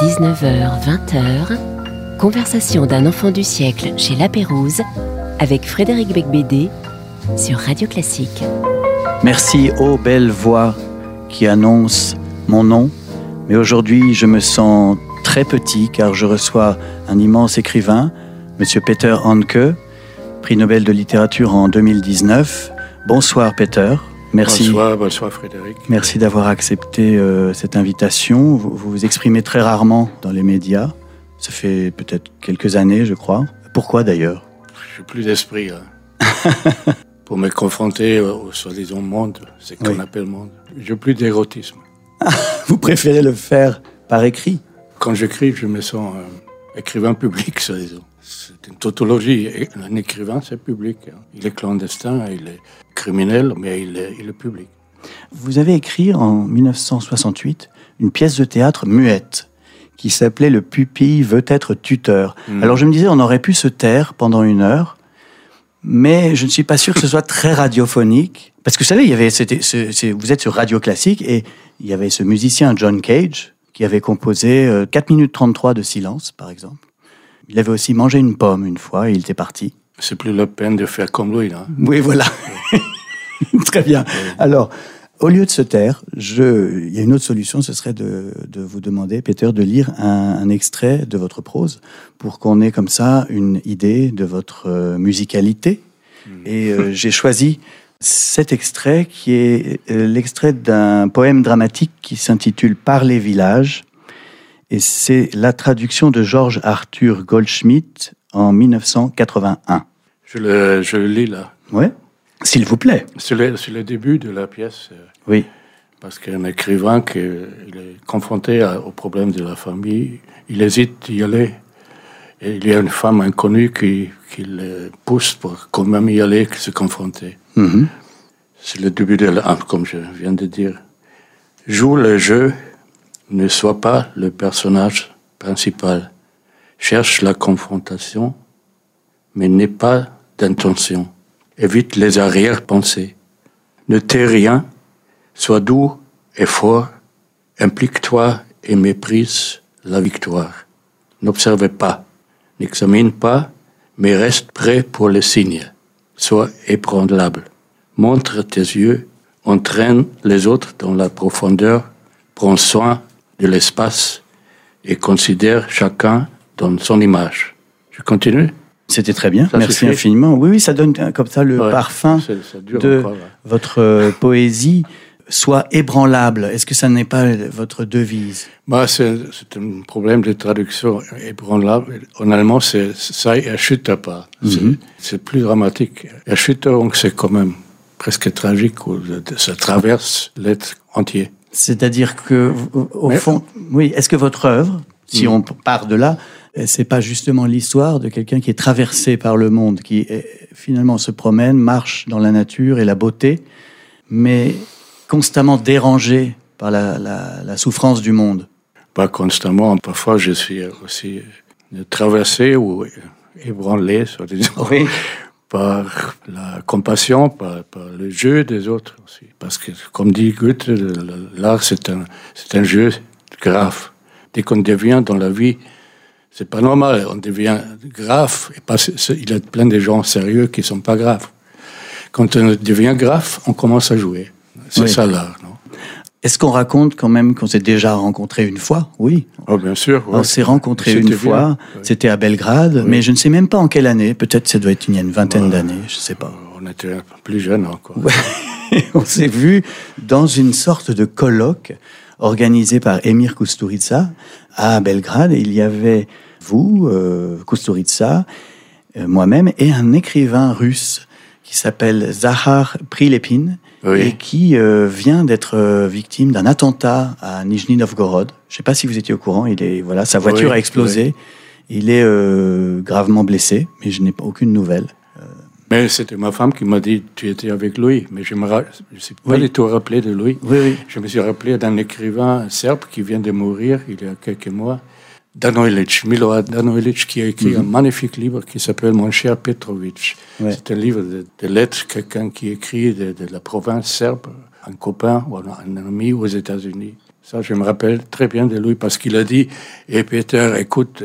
19h-20h, conversation d'un enfant du siècle chez La Pérouse avec Frédéric Becbédé sur Radio Classique. Merci ô belle voix qui annonce mon nom, mais aujourd'hui je me sens très petit car je reçois un immense écrivain, Monsieur Peter Hanke, prix Nobel de littérature en 2019. Bonsoir Peter. Merci. Bonsoir, bonsoir Frédéric. Merci d'avoir accepté euh, cette invitation. Vous, vous vous exprimez très rarement dans les médias. Ça fait peut-être quelques années, je crois. Pourquoi d'ailleurs? J'ai plus d'esprit hein. pour me confronter au soi-disant monde, ce qu'on Oui. appelle monde. J'ai plus d'érotisme. Vous préférez le faire par écrit? Quand j'écris, je me sens euh, écrivain public, soi-disant. C'est une tautologie. Et Un écrivain, c'est public. hein. Il est clandestin, il est criminel, mais il est, il est public. Vous avez écrit en 1968 une pièce de théâtre muette qui s'appelait Le pupille veut être tuteur. Mm. Alors je me disais, on aurait pu se taire pendant une heure, mais je ne suis pas sûr que ce soit très radiophonique. Parce que vous savez, il y avait, vous êtes sur Radio Classique et il y avait ce musicien John Cage qui avait composé euh, 4 minutes 33 de silence, par exemple. Il avait aussi mangé une pomme une fois et il était parti. C'est plus la peine de faire comme lui. Là. Oui, voilà. Très bien. Alors, au lieu de se taire, je, il y a une autre solution, ce serait de, de vous demander, Peter, de lire un, un extrait de votre prose pour qu'on ait comme ça une idée de votre euh, musicalité. Et euh, j'ai choisi cet extrait qui est euh, l'extrait d'un poème dramatique qui s'intitule Par les villages. Et c'est la traduction de Georges Arthur Goldschmidt en 1981. Je le, je le lis là. Ouais. S'il vous plaît. C'est le, le début de la pièce. euh, Oui. Parce qu'un écrivain qui est confronté à- au problème de la famille, il hésite d'y aller. Et il y a une femme inconnue qui, qui le pousse pour quand même y aller, se confronter. Mhm. C'est le début de la, ah, comme je viens de dire. Joue le jeu, ne sois pas le personnage principal. Cherche la confrontation, mais n'aie pas d'intention. Évite les arrière-pensées. Ne tais rien, sois doux et fort, implique-toi et méprise la victoire. N'observe pas, n'examine pas, mais reste prêt pour les signes. Sois ébranlable. Montre tes yeux, entraîne les autres dans la profondeur, prends soin de l'espace et considère chacun dans son image. Je continue C'était très bien. Ça Merci suffit infiniment. Oui, oui, ça donne comme ça le Ouais, parfum ça de encore, votre euh, poésie soit ébranlable. Est-ce que ça n'est pas votre devise? Bah, c'est un problème de traduction ébranlable. En allemand, c'est ça erschütter pas. C'est- Mhm. C'est plus dramatique. Erschütterung, c'est quand même presque tragique, où ça traverse l'être entier. C'est-à-dire que, au Mais- fond, oui, est-ce que votre œuvre, si on part de là, euh, c'est pas justement l'histoire de quelqu'un qui est traversé par le monde, qui euh, finalement se promène, marche dans la nature et la beauté, mais constamment dérangé par la, la- la souffrance du monde? Pas constamment. Parfois, je suis aussi euh, traversé ou ébranlé, soi-disant, Oui. Par la compassion, par, par le jeu des autres aussi. Parce que, comme dit Goethe, l'art, c'est un, c'est un jeu grave. Dès qu'on devient dans la vie, c'est pas normal, on devient grave. Et pas, il y a plein de gens sérieux qui sont pas graves. Quand on devient grave, on commence à jouer. C'est Oui. ça l'art, Est-ce qu'on raconte quand même qu'on s'est déjà rencontré une fois? Oui. Oh, bien sûr. On ouais. s'est rencontrés C'était une bien. fois, Ouais. c'était à Belgrade, mais je ne sais même pas en quelle année. Peut-être ça doit être il y a une vingtaine d'années, je ne sais pas. On était un peu plus jeunes encore. on s'est vu dans une sorte de colloque organisé par Emir Kusturica à Belgrade. Il y avait vous, euh, Kusturica, euh, moi-même et un écrivain russe qui s'appelle Zahar Prilepin Oui. et qui euh, vient d'être euh, victime d'un attentat à Nijni Novgorod. Je ne sais pas si vous étiez au courant. Il est voilà, sa voiture Oui, a explosé. Il est euh, gravement blessé, mais je n'ai aucune nouvelle. Mais c'était ma femme qui m'a dit tu étais avec lui. Mais je me ra- je ne suis pas Oui. du tout rappelé de lui. Oui, oui. Je me suis rappelé d'un écrivain serbe qui vient de mourir il y a quelques mois, Danojlic, Milorad Danojlic, qui a écrit un magnifique livre qui s'appelle Mon cher Petrovic. Mhm. Ouais. C'est un livre de, de lettres, quelqu'un qui écrit de, de la province serbe, un copain ou un, ami aux États-Unis. Ça, je me rappelle très bien de lui parce qu'il a dit, et Peter, écoute,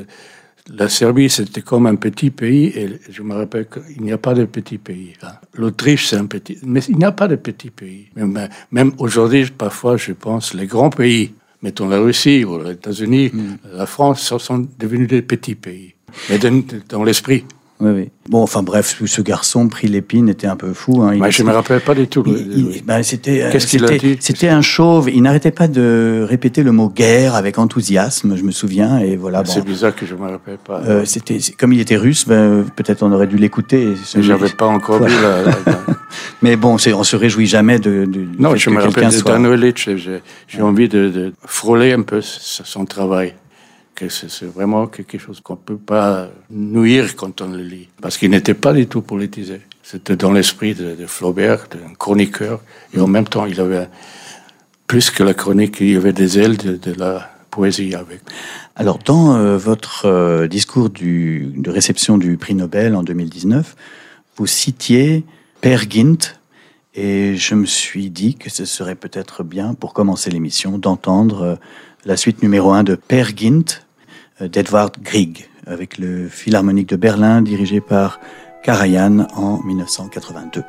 la Serbie, c'était comme un petit pays, et je me rappelle qu'il n'y a pas de petit pays. L'Autriche, c'est un petit, mais il n'y a pas de petit pays. Même, même aujourd'hui, parfois, je pense, les grands pays, mettons la Russie ou les États-Unis, mm. la France, sont devenus des petits pays, mais dans l'esprit. Oui, oui. Bon, enfin bref, ce garçon pris l'épine était un peu fou. Hein. Il, je ne me rappelle pas du tout. Ben, c'était, Qu'est-ce qu'il a dit? C'était un chauve. Il n'arrêtait pas de répéter le mot guerre avec enthousiasme, je me souviens. Et voilà. C'est bizarre que je ne me rappelle pas. Euh, c'était comme il était russe, ben, peut-être on aurait dû l'écouter. Je n'avais pas encore vu. La, Mais bon, on se réjouit jamais de. de non, je me rappelle de Dan J'ai envie de, de frôler un peu son travail que c'est vraiment quelque chose qu'on ne peut pas nuire quand on le lit. Parce qu'il n'était pas du tout politisé. C'était dans l'esprit de, Flaubert, d'un chroniqueur. Et en même temps, il avait, plus que la chronique, il y avait des ailes de, la poésie avec. Alors, dans euh, votre euh, discours du, de réception du prix Nobel en 2019, vous citiez Per Gint, et je me suis dit que ce serait peut-être bien, pour commencer l'émission, d'entendre euh, la suite numéro 1 de Per Gint euh, d'Edvard Grieg, avec le Philharmonique de Berlin dirigé par Karajan en 1982.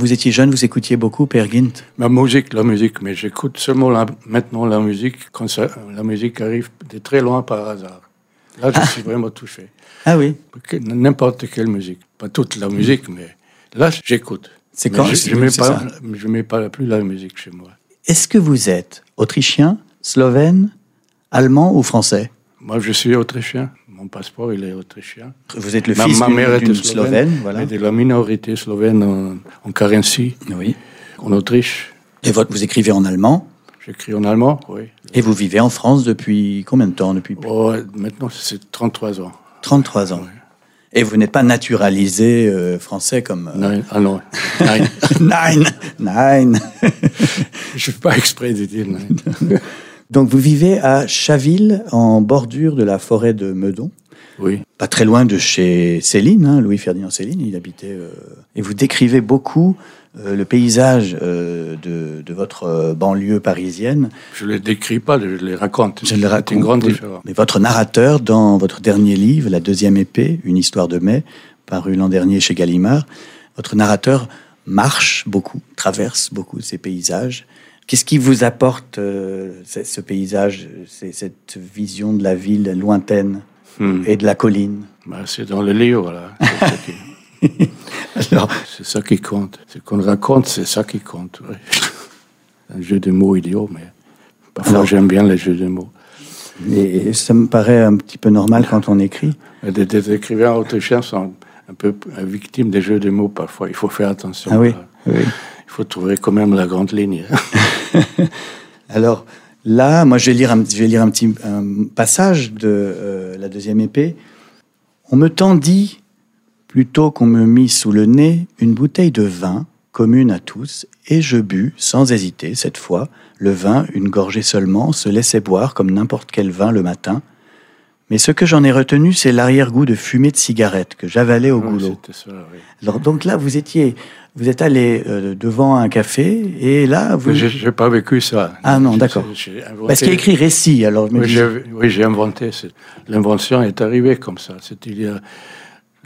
Vous étiez jeune, vous écoutiez beaucoup Per Gint Ma musique, la musique, mais j'écoute seulement maintenant la musique quand la musique arrive de très loin par hasard. Là, je ah. suis vraiment touché. Ah oui N'importe quelle musique. Pas toute la musique, mais là, j'écoute. C'est quand Je ne mets, pas, je mets pas plus la musique chez moi. Est-ce que vous êtes autrichien, slovène, allemand ou français? Moi, je suis autrichien. Mon passeport, il est autrichien. Vous êtes le fils ma mère était slovène, voilà. de la minorité slovène en, en Carency, oui. en Autriche. Et votre, vous écrivez en allemand? J'écris en allemand, oui. Et vous vivez en France depuis combien de temps depuis oh, Maintenant, c'est 33 ans. 33 ans. Et vous n'êtes pas naturalisé euh, français comme. Euh... Non, ah non. Nine. nine. Nine. Je ne fais pas exprès de dire nine. Donc vous vivez à Chaville, en bordure de la forêt de Meudon. Oui. Pas très loin de chez Céline, hein, Louis-Ferdinand Céline, il habitait. Euh, et vous décrivez beaucoup euh, le paysage euh, de, de, votre banlieue parisienne. Je ne les décris pas, je les raconte. Je les raconte. une grande différence. Mais votre narrateur, dans votre dernier livre, La deuxième épée, Une histoire de mai, paru l'an dernier chez Gallimard, votre narrateur marche beaucoup, traverse beaucoup ces paysages. Qu'est-ce qui vous apporte euh, ce paysage, cette vision de la ville lointaine hmm. et de la colline? Bah, C'est dans le livre, là. C'est ça qui compte. Ce qu'on raconte, c'est ça qui compte. un jeu de mots idiot, mais parfois j'aime bien les jeux de mots. Et, ça me paraît un petit peu normal quand on écrit. Des, des écrivains autrichiens sont un peu victimes des jeux de mots parfois. Il faut faire attention. Ah oui, oui. Il faut trouver quand même la grande ligne. Alors là, moi, je vais lire un, petit passage de euh, la deuxième épée. On me tendit, plutôt qu'on me mit sous le nez, une bouteille de vin commune à tous, et je bus, sans hésiter, cette fois, le vin, une gorgée seulement, se laissait boire comme n'importe quel vin le matin. Mais ce que j'en ai retenu, c'est l'arrière-goût de fumée de cigarette que j'avalais au goulot. Alors donc là, vous étiez, vous êtes allé euh, devant un café et là, vous. Je n'ai pas vécu ça. Ah non, d'accord. Parce qu'il y a écrit récit. Alors oui, j'ai inventé. L'invention est arrivée comme ça. C'était il y a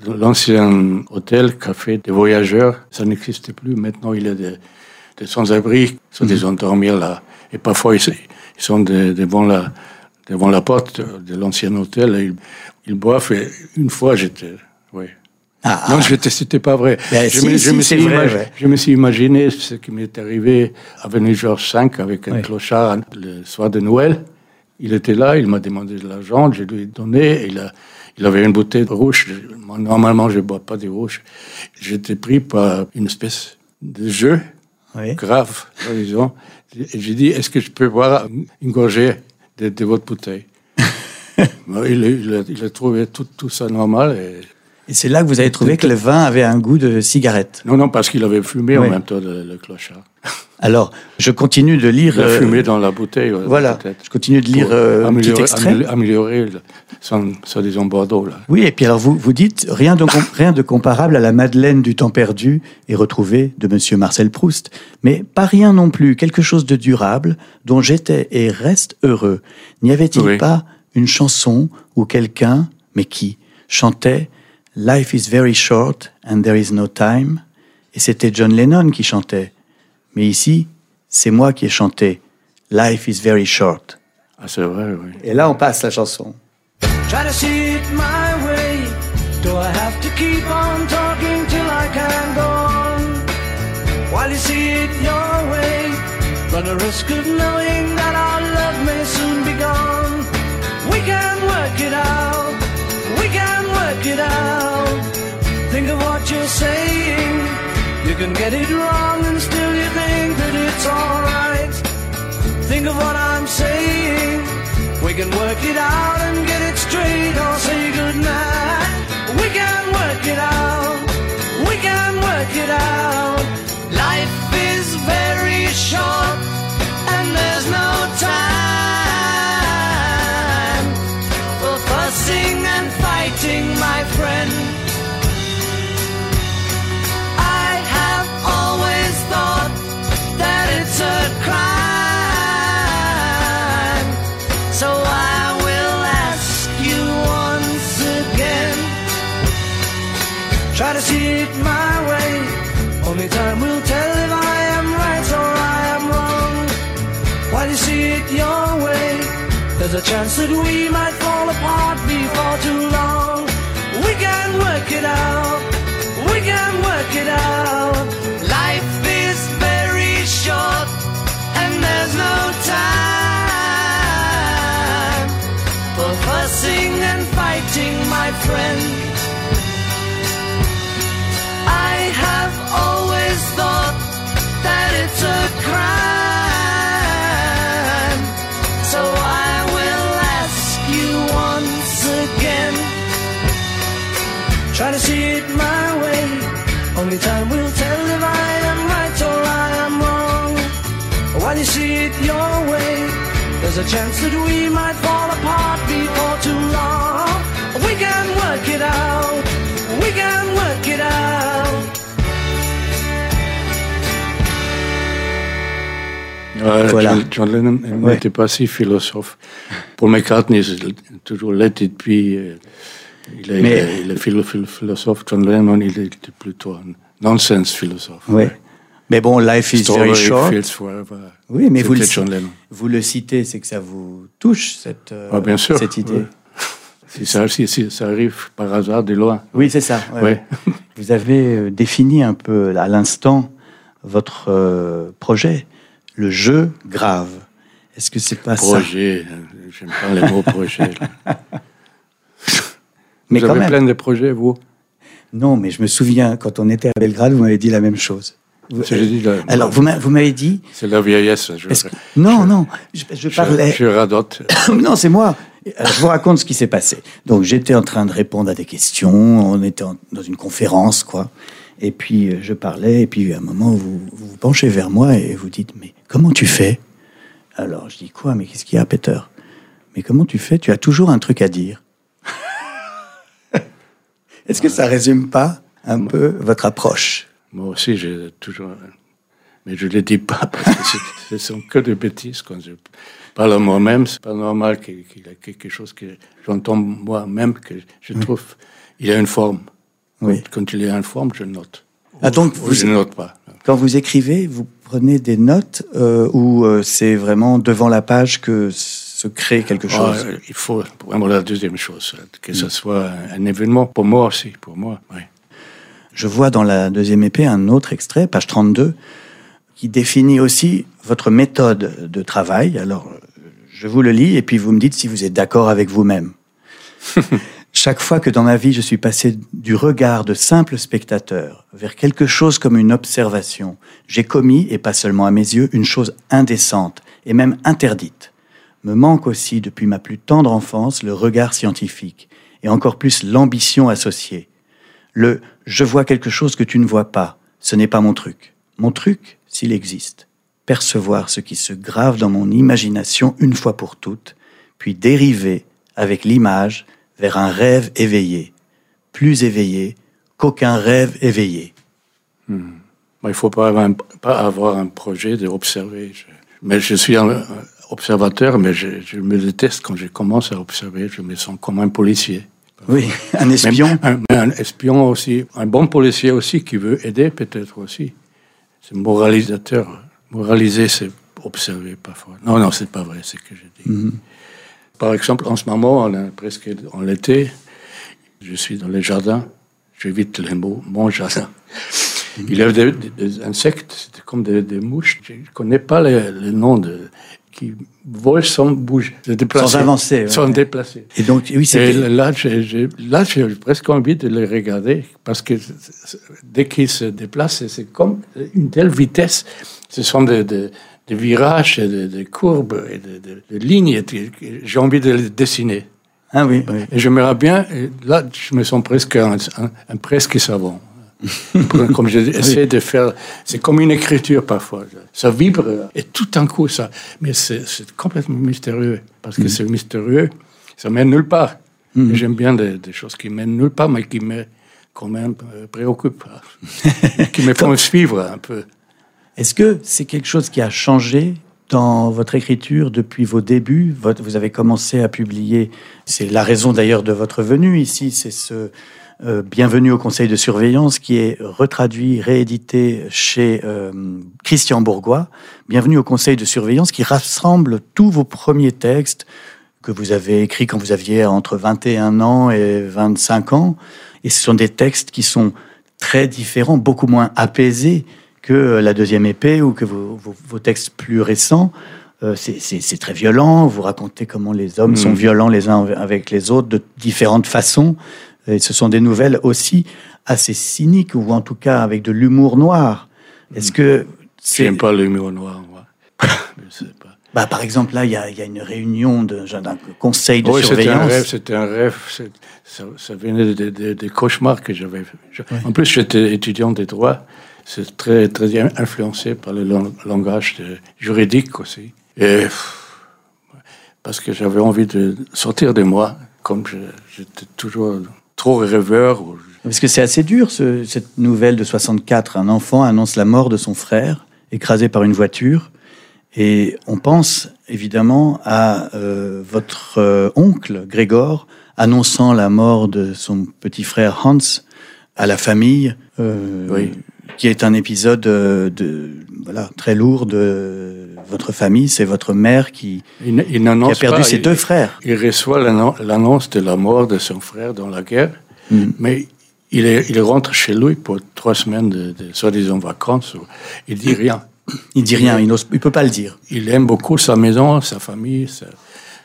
l'ancien hôtel, café des voyageurs. Ça n'existe plus. Maintenant, il y a des, sans-abri. Ils sont mm dormir là. Et parfois, ils, sont devant la, devant la porte de l'ancien hôtel. Et ils, boivent. Et une fois, j'étais. Oui. Ah, non, ah. c'était pas vrai. Ben, je, me, je, me suis imaginé ce qui m'est arrivé à Avenue Georges V avec un clochard le soir de Noël. Il était là, il m'a demandé de l'argent, je lui ai donné. Il, a, il avait une bouteille de rouge. Normalement, je ne bois pas de rouge. J'étais pris par une espèce de jeu grave, disons. Et j'ai dit, est-ce que je peux boire une gorgée? De, votre bouteille il, il, a, trouvé tout, tout ça normal. Et et c'est là que vous avez trouvé que le vin avait un goût de cigarette. Non, non, parce qu'il avait fumé en même temps le, clochard. Alors, je continue de lire. Il a euh, fumé dans la bouteille. voilà. Je continue de lire euh, un petit extrait. Améliorer son, disons Bordeaux. Là. Oui, et puis alors vous, vous dites rien de, rien de comparable à la Madeleine du temps perdu et retrouvé de Monsieur Marcel Proust, mais pas rien non plus, quelque chose de durable dont j'étais et reste heureux. N'y avait-il pas une chanson où quelqu'un, mais qui, chantait Life is very short and there is no time. Et c'était John Lennon qui chantait. Mais ici, c'est moi qui ai chanté Life is very short. Ah, c'est vrai, oui. Et là, on passe la chanson. Try to see it my way. Do I have to keep on talking till I can go on? While you see it your way, run a risk of knowing that our love may soon be gone. We can work it out. We can work it out. Think of what you're saying. You can get it wrong and still you think that it's alright. Think of what I'm saying. We can work it out and get it straight or say goodnight. We can work it out. We can work it out. Life is very short and there's no time for fussing and fighting, my There's a chance that we might fall apart before too long. We can work it out. We can work it out. Life is very short and there's no time for fussing and fighting, my friend. A chance that we might fall apart before too long. We can work it out. We can work it out. Ouais, voilà. John, John Lennon n'était ouais. pas si philosophe. Pour McCartney, c'est toujours Let It Be. Il est, mais, il est, le philosophe John Lennon, il était plutôt un nonsense philosophe. Oui. Mais bon, Life is very short. Forever. Oui, mais vous le, vous le citez, c'est que ça vous touche, cette, euh, ah, bien sûr, cette idée. Si ça, arrive par hasard de loin. Oui, c'est ça. Ouais. Vous avez euh, défini un peu à l'instant votre euh, projet, le jeu grave. Est-ce que c'est pas ça? Projet, euh, j'aime pas les mots projet. Mais vous quand avez même. plein de projets, vous? Non, mais je me souviens, quand on était à Belgrade, vous m'avez dit la même chose. Alors, vous m'a- vous m'avez dit... C'est la vieillesse. Je, que- Non, non, je, je je- parlais... je radote. non, c'est moi. Alors, je vous raconte ce qui s'est passé. Donc, j'étais en train de répondre à des questions. On était en- dans une conférence, quoi. Et puis, euh, je parlais. Et puis, à un moment, vous vous, vous penchez vers moi et vous dites Mais comment tu fais? Alors, je dis Quoi? Mais qu'est-ce qu'il y a, Peter Mais comment tu fais? Tu as toujours un truc à dire. Est-ce que ça résume pas un peu votre approche? Moi aussi, j'ai toujours. Mais je ne le dis pas parce que ce sont que des bêtises. Quand je parle à moi-même, c'est pas normal qu'il y ait quelque chose que j'entends moi-même que je trouve. Il a une forme. Oui. Quand il y a une forme, je note. Ah, donc, Ou vous- je ne note pas. Quand vous écrivez, vous prenez des notes euh, ou euh, c'est vraiment devant la page que se crée quelque Ah, chose? il faut vraiment la deuxième chose, que ce soit un, un événement pour moi aussi, pour moi. Oui. Je vois dans la deuxième épée un autre extrait, page 32, qui définit aussi votre méthode de travail. Alors, je vous le lis et puis vous me dites si vous êtes d'accord avec vous-même. Chaque fois que dans ma vie je suis passé du regard de simple spectateur vers quelque chose comme une observation, j'ai commis, et pas seulement à mes yeux, une chose indécente et même interdite. Me manque aussi depuis ma plus tendre enfance le regard scientifique et encore plus l'ambition associée. Le je vois quelque chose que tu ne vois pas, ce n'est pas mon truc. Mon truc, s'il existe, percevoir ce qui se grave dans mon imagination une fois pour toutes, puis dériver avec l'image vers un rêve éveillé, plus éveillé qu'aucun rêve éveillé. Moi, il ne faut pas avoir un, projet d'observer. Mais je suis un observateur, mais je, je me déteste quand je commence à observer. Je me sens comme un policier. Oui, un espion. un, mais un espion aussi, un bon policier aussi qui veut aider peut-être aussi. C'est moralisateur. Moraliser, c'est observer parfois. Non, non, c'est pas vrai, c'est ce que je dis. Mhm. Par exemple, en ce moment, on presque en l'été, je suis dans les jardins, j'évite les mots, mon jardin. Il y a des, des- des insectes, comme des, des mouches. Je ne connais pas les noms de, qui volent sans bouger, se déplacer. Sans avancer, ouais. Sans déplacer. Et donc, oui, c'est là, j'ai j'ai- là, j'ai presque envie de les regarder parce que dès qu'ils se déplacent, c'est- comme une telle vitesse. Ce sont des, des virages, et des, des courbes et des, des- des lignes. J'ai envie de les dessiner. Ah oui, oui. Et j'aimerais bien, et là, je me sens presque un, un- un presque savant. Comme j'essaie de faire, c'est comme une écriture parfois. Ça vibre et tout d'un coup ça. Mais c'est complètement mystérieux parce que c'est mystérieux, ça mène nulle part. Et J'aime bien des, des choses qui mènent nulle part, mais qui me quand même euh, préoccupent, qui me font suivre un peu. Est-ce que c'est quelque chose qui a changé dans votre écriture depuis vos débuts? Vous avez commencé à publier, c'est la raison d'ailleurs de votre venue ici, c'est ce euh, Bienvenue au Conseil de surveillance qui est retraduit, réédité chez euh, Christian Bourgois. Bienvenue au Conseil de surveillance qui rassemble tous vos premiers textes que vous avez écrits quand vous aviez entre 21 ans et 25 ans. Et ce sont des textes qui sont très différents, beaucoup moins apaisés que euh, la deuxième épée ou que vos, vos- vos textes plus récents. Euh, c'est- très violent. Vous racontez comment les hommes sont violents les uns avec les autres de différentes façons. Et ce sont des nouvelles aussi assez cyniques ou en tout cas avec de l'humour noir. Est-ce que c'est J'aime pas l'humour noir, moi? Je sais pas. bah, par exemple là il y a, il y a une réunion de- d'un conseil de Oui, c'était un surveillance. rêve, c'était un rêve. Ça, ça venait des des- des cauchemars que j'avais. En plus, j'étais étudiant des droits. C'est très, très influencé par le lang- langage de- juridique aussi. Et parce que j'avais envie de sortir de moi, comme j'étais toujours trop rêveur. Parce que c'est assez dur, ce- cette nouvelle de 64. Un enfant annonce la mort de son frère, écrasé par une voiture. Et on pense évidemment à euh, votre euh, oncle, Grégor, annonçant la mort de son petit frère Hans à la famille, euh, Oui. Qui est un épisode euh, de, voilà, très lourd de votre famille. C'est votre mère qui, Il, n- il qui a perdu pas, ses il- deux frères. Il reçoit l'annon- l'annonce de la mort de son frère dans la guerre, Mm. mais il, est- il rentre chez lui pour trois semaines de, de soi-disant vacances. Il dit rien. Il dit rien, il ne peut pas le dire. Il aime beaucoup sa maison, sa famille, sa-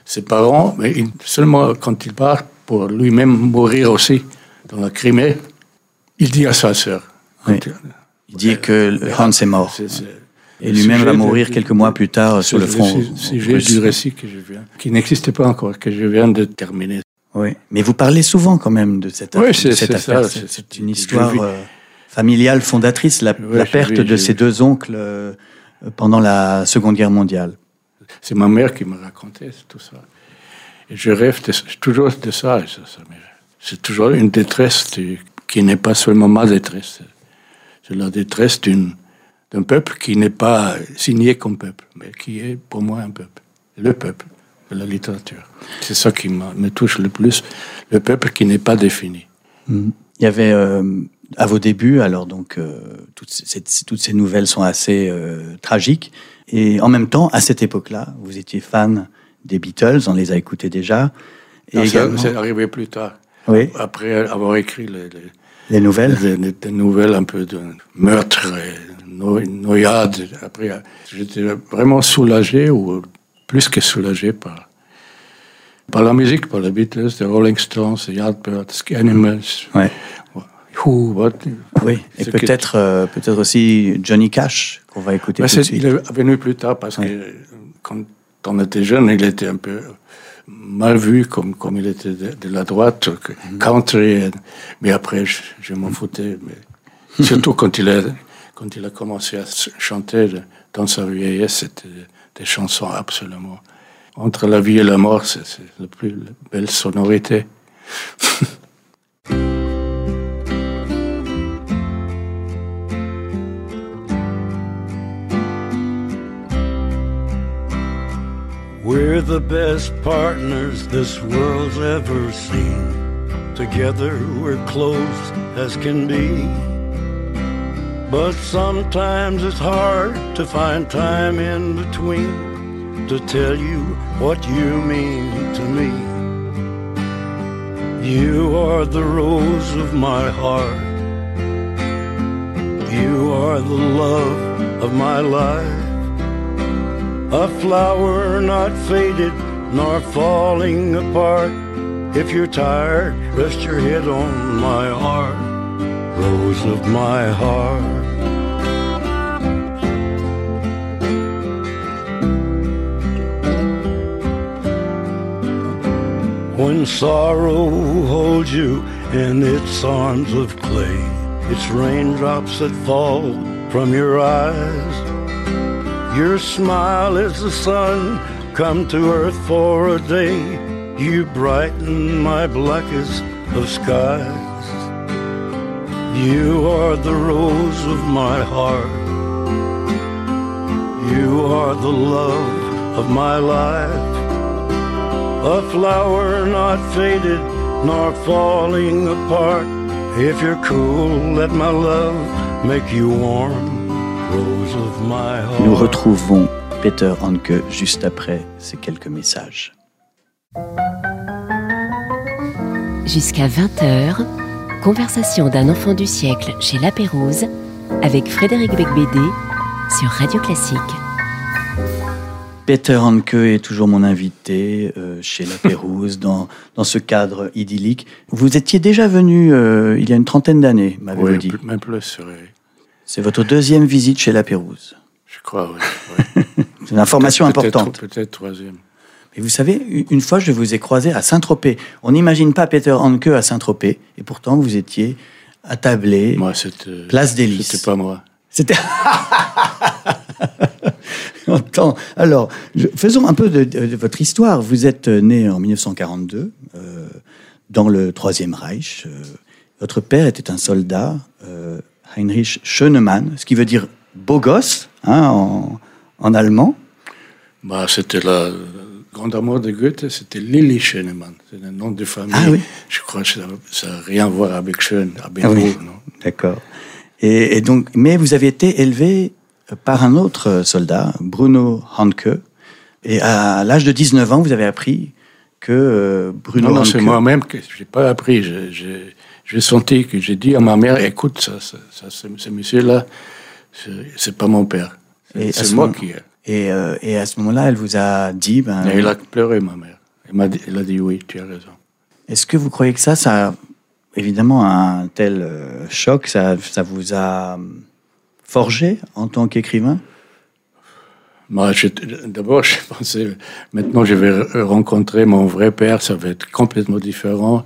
ses parents, mais il- seulement quand il part pour lui-même mourir aussi dans la Crimée, il dit à sa sœur. Oui. Il dit que Hans est mort. C'est- c'est- Et lui-même va de- mourir quelques mois plus tard sur le c'est front russe. du récit que je viens, qui n'existait pas encore, que je viens de terminer. Oui, mais vous parlez souvent quand même de cette, Oui, de c'est- cette c'est affaire. C'est c'est- c'est une histoire euh, familiale fondatrice, la, perte de vis. deux oncles euh, pendant la Seconde Guerre mondiale. C'est ma mère qui me racontait tout ça. Et je rêve de- toujours de ça. ça- ça C'est toujours une détresse qui n'est pas seulement ma détresse. C'est la détresse d'un peuple qui n'est pas signé comme peuple, mais qui est pour moi un peuple. Le peuple de la littérature. C'est ça qui me touche le plus. Le peuple qui n'est pas défini. Il y avait euh, à vos débuts, alors donc euh, toutes, ces, toutes ces nouvelles sont assez euh, tragiques. Et en même temps, à cette époque-là, vous étiez fan des Beatles, on les a écoutés déjà. Et Non, ça- également, C'est arrivé plus tard. oui, Après avoir écrit les- les, les nouvelles? Des, des- des nouvelles un peu de meurtre, et no- noyade. Après, j'étais vraiment soulagé, ou plus que soulagé par, par la musique, par les Beatles, les Rolling Stones, les Yardbirds, les Animals, Ouais. Who, what? Oui, et peut-être euh, peut-être aussi Johnny Cash qu'on va écouter tout de suite. il est venu plus tard parce Ouais. que quand on était jeune, il était un peu mal vu comme, comme il était de, de la droite, que- country. mais après, je, je m'en foutais. Mais surtout quand il, a, quand il a commencé à chanter dans sa vieillesse, c'était des chansons absolument. Entre la vie et la mort, c'est la plus belle sonorité. We're the best partners this world's ever seen. Together we're close as can be. But sometimes it's hard to find time in between to tell you what you mean to me. You are the rose of my heart. You are the love of my life. A flower not faded nor falling apart. If you're tired, rest your head on my heart, rose of my heart. When sorrow holds you in its arms of clay, it's raindrops that fall from your eyes. Your smile is the sun come to earth for a day. You brighten my blackest of skies. You are the rose of my heart. You are the love of my life. A flower not faded nor falling apart. If you're cool, let my love make you warm. Nous retrouvons Peter Hanke juste après ces quelques messages. Jusqu'à 20h, conversation d'un enfant du siècle chez La Pérouse avec Frédéric Becbédé sur Radio Classique. Peter Hanke est toujours mon invité euh, chez La Pérouse dans, dans ce cadre idyllique. Vous étiez déjà venu euh, il y a une trentaine d'années, m'avez-vous Oui, dit. même plus, oui. C'est votre deuxième visite chez La Pérouse. je crois. Oui, oui. C'est une information Peut-être- importante. Peut-être troisième. Mais vous savez, une fois, je vous ai croisé à Saint-Tropez. On n'imagine pas Peter Hanke à Saint-Tropez. Et pourtant, vous étiez attablé. Moi, c'était. Place des Lys. C'était pas moi. C'était. Alors, je- faisons un peu de, de- de votre histoire. Vous êtes né en 1942 euh, dans le Troisième Reich. Euh, votre père était un soldat, euh, Heinrich Schönemann, ce qui veut dire beau gosse hein, en, en allemand. Bah, c'était la grande amour de Goethe, c'était Lili Schönemann. C'est un nom de famille. Ah oui. Je crois que ça n'a rien à voir avec Schön, avec Ah oui. D'accord. Et, et donc, mais vous avez été élevé par un autre soldat, Bruno Hanke. Et à l'âge de 19 ans, vous avez appris que euh, Bruno Non, non, c'est moi-même que j'ai pas appris. Je- je- J'ai senti que j'ai dit à ma mère, écoute, ça, ça, ça, ce, ce monsieur-là, c'est- pas mon père. C'est ce moi moment- qui. Et, euh, et à ce moment-là, elle vous a dit, ben, Et elle a pleuré, ma mère. Elle, m'a dit, elle a dit oui, tu as raison. est-ce que vous croyez que ça, ça, évidemment, un tel euh, choc, ça, ça vous a hum, forgé en tant qu'écrivain? Moi, d'abord, j'ai pensé, maintenant je vais re- rencontrer mon vrai père, ça va être complètement différent.